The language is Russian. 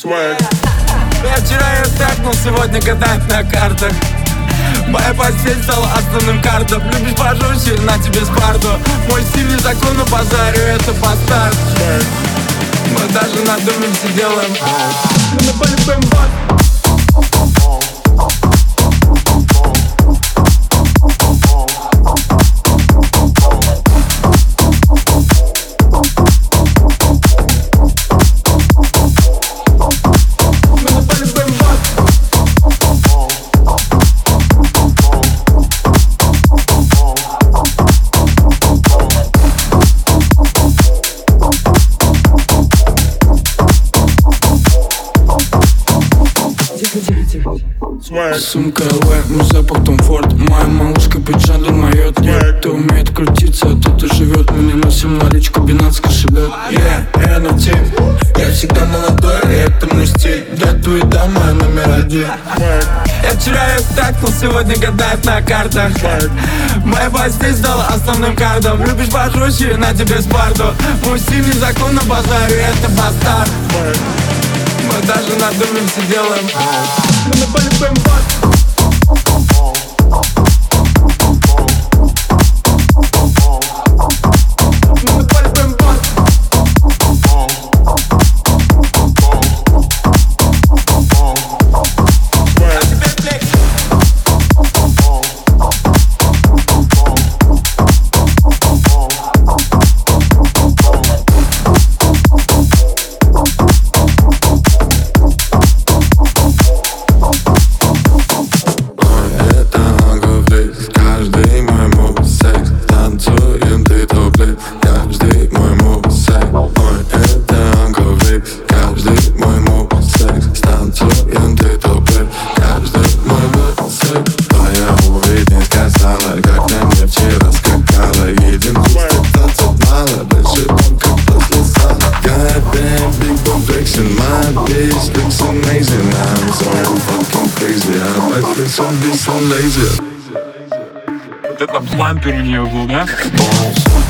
Swag. Я вчера ее тэкнул, сегодня гадает на картах. Моя постель стала основным картом. Любишь пожестче, на тебе спарту Мой стиль не закон, но базарю, это бастард. Мы даже надумаемся, делаем Мы на поле Swag. Сумка Лэ, мой запах Том Форд. Моя малышка пиджаду моет. Yeah. Ты умеет крутиться, а тут и живет Мы не носим наличку, бинанс кошелек Yeah, я на тим Я всегда молодой, и это мой стиль. Я твой да, моя номер один. Я вчера ее тэкнул, сегодня гадает на картах. Моя постель стала основным картом. Любишь пожестче, на тебе спарту Мой стиль не закон, но базарю, это бастард. Мы даже надумаемся, делаем Мы на поле bone flexing, my bitch looks amazing I'm so fucking crazy, I like this on this so lazy Вот это блампер у нее был, да? Bones,